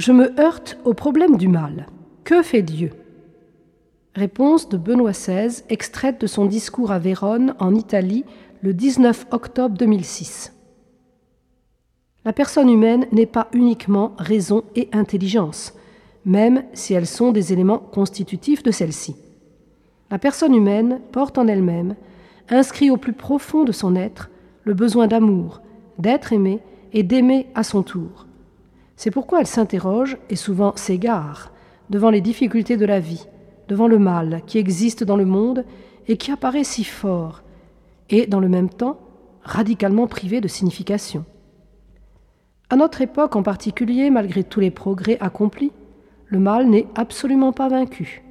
Je me heurte au problème du mal. Que fait Dieu? Réponse de Benoît XVI, extraite de son discours à Vérone, en Italie, le 19 octobre 2006. La personne humaine n'est pas uniquement raison et intelligence, même si elles sont des éléments constitutifs de celle-ci. La personne humaine porte en elle-même, inscrit au plus profond de son être, le besoin d'amour, d'être aimé et d'aimer à son tour. C'est pourquoi elle s'interroge et souvent s'égare devant les difficultés de la vie, devant le mal qui existe dans le monde et qui apparaît si fort, et dans le même temps radicalement privé de signification. À notre époque en particulier, malgré tous les progrès accomplis, le mal n'est absolument pas vaincu.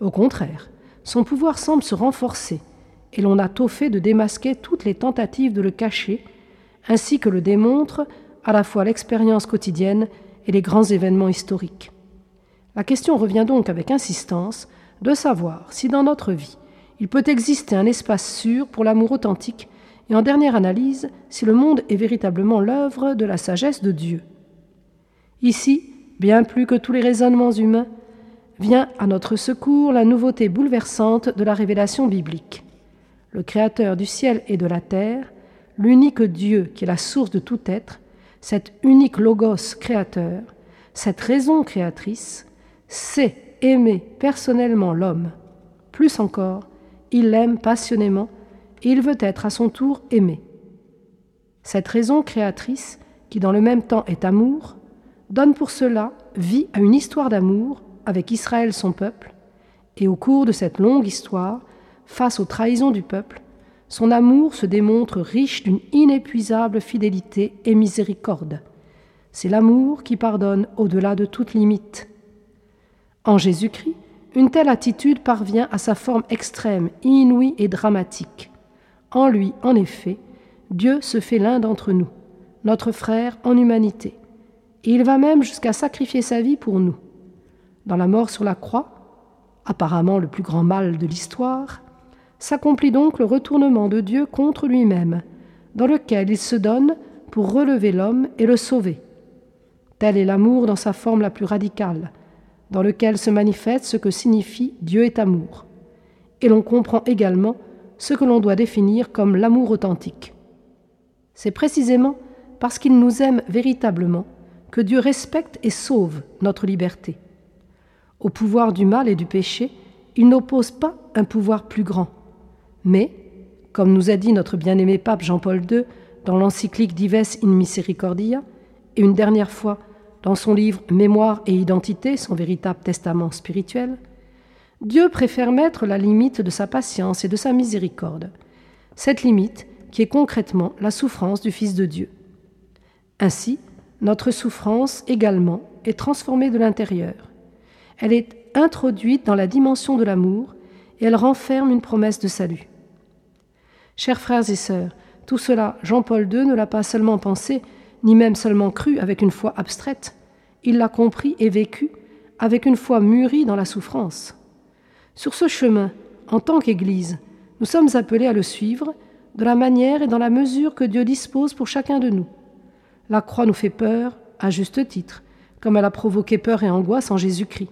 Au contraire, son pouvoir semble se renforcer, et l'on a tôt fait de démasquer toutes les tentatives de le cacher, ainsi que le démontre à la fois l'expérience quotidienne et les grands événements historiques. La question revient donc avec insistance de savoir si dans notre vie il peut exister un espace sûr pour l'amour authentique et en dernière analyse si le monde est véritablement l'œuvre de la sagesse de Dieu. Ici, bien plus que tous les raisonnements humains, vient à notre secours la nouveauté bouleversante de la révélation biblique. Le Créateur du ciel et de la terre, l'unique Dieu qui est la source de tout être, cet unique Logos créateur, cette raison créatrice, sait aimer personnellement l'homme. Plus encore, il l'aime passionnément et il veut être à son tour aimé. Cette raison créatrice, qui dans le même temps est amour, donne pour cela vie à une histoire d'amour avec Israël son peuple, et au cours de cette longue histoire, face aux trahisons du peuple, son amour se démontre riche d'une inépuisable fidélité et miséricorde. C'est l'amour qui pardonne au-delà de toute limite. En Jésus-Christ, une telle attitude parvient à sa forme extrême, inouïe et dramatique. En lui, en effet, Dieu se fait l'un d'entre nous, notre frère en humanité, il va même jusqu'à sacrifier sa vie pour nous. Dans la mort sur la croix, apparemment le plus grand mal de l'histoire, s'accomplit donc le retournement de Dieu contre lui-même, dans lequel il se donne pour relever l'homme et le sauver. Tel est l'amour dans sa forme la plus radicale, dans lequel se manifeste ce que signifie Dieu est amour. Et l'on comprend également ce que l'on doit définir comme l'amour authentique. C'est précisément parce qu'il nous aime véritablement que Dieu respecte et sauve notre liberté. Au pouvoir du mal et du péché, il n'oppose pas un pouvoir plus grand. Mais, comme nous a dit notre bien-aimé pape Jean-Paul II dans l'encyclique Dives in Misericordia, et une dernière fois dans son livre Mémoire et identité, son véritable testament spirituel, Dieu préfère mettre la limite de sa patience et de sa miséricorde, cette limite qui est concrètement la souffrance du Fils de Dieu. Ainsi, notre souffrance également est transformée de l'intérieur. Elle est introduite dans la dimension de l'amour et elle renferme une promesse de salut. Chers frères et sœurs, tout cela, Jean-Paul II ne l'a pas seulement pensé, ni même seulement cru avec une foi abstraite, il l'a compris et vécu avec une foi mûrie dans la souffrance. Sur ce chemin, en tant qu'Église, nous sommes appelés à le suivre de la manière et dans la mesure que Dieu dispose pour chacun de nous. La croix nous fait peur, à juste titre, comme elle a provoqué peur et angoisse en Jésus-Christ.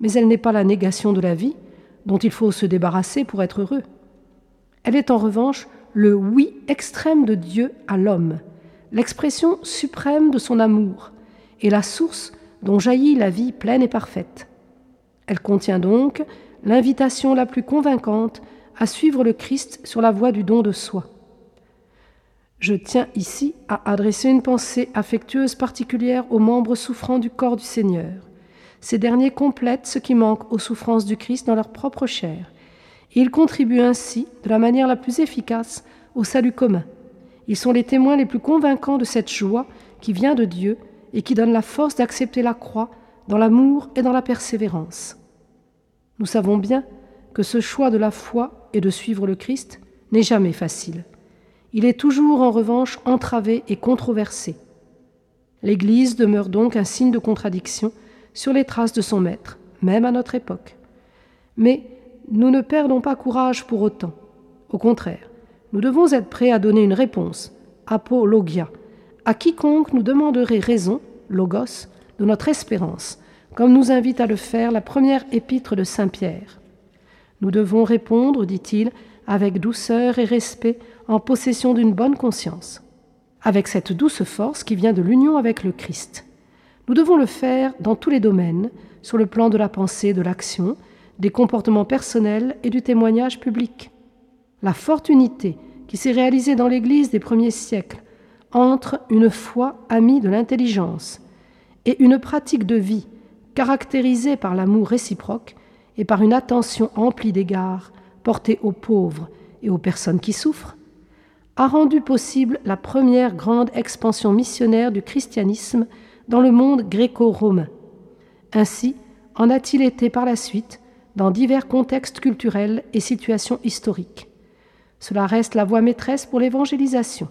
Mais elle n'est pas la négation de la vie, dont il faut se débarrasser pour être heureux. Elle est en revanche le oui extrême de Dieu à l'homme, l'expression suprême de son amour, et la source dont jaillit la vie pleine et parfaite. Elle contient donc l'invitation la plus convaincante à suivre le Christ sur la voie du don de soi. Je tiens ici à adresser une pensée affectueuse particulière aux membres souffrants du corps du Seigneur. Ces derniers complètent ce qui manque aux souffrances du Christ dans leur propre chair. Ils contribuent ainsi, de la manière la plus efficace, au salut commun. Ils sont les témoins les plus convaincants de cette joie qui vient de Dieu et qui donne la force d'accepter la croix dans l'amour et dans la persévérance. Nous savons bien que ce choix de la foi et de suivre le Christ n'est jamais facile. Il est toujours en revanche entravé et controversé. L'Église demeure donc un signe de contradiction sur les traces de son Maître, même à notre époque. Mais nous ne perdons pas courage pour autant. Au contraire, nous devons être prêts à donner une réponse, apologia, à quiconque nous demanderait raison, logos, de notre espérance, comme nous invite à le faire la première épître de Saint Pierre. Nous devons répondre, dit-il, avec douceur et respect, en possession d'une bonne conscience, avec cette douce force qui vient de l'union avec le Christ. Nous devons le faire dans tous les domaines, sur le plan de la pensée, de l'action, des comportements personnels et du témoignage public. La forte unité qui s'est réalisée dans l'Église des premiers siècles entre une foi amie de l'intelligence et une pratique de vie caractérisée par l'amour réciproque et par une attention emplie d'égards portée aux pauvres et aux personnes qui souffrent, a rendu possible la première grande expansion missionnaire du christianisme dans le monde gréco-romain. Ainsi en a-t-il été par la suite dans divers contextes culturels et situations historiques. Cela reste la voie maîtresse pour l'évangélisation.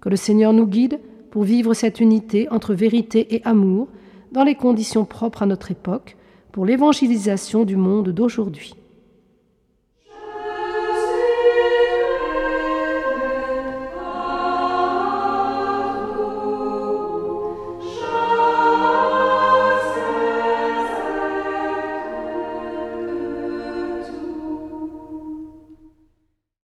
Que le Seigneur nous guide pour vivre cette unité entre vérité et amour dans les conditions propres à notre époque pour l'évangélisation du monde d'aujourd'hui.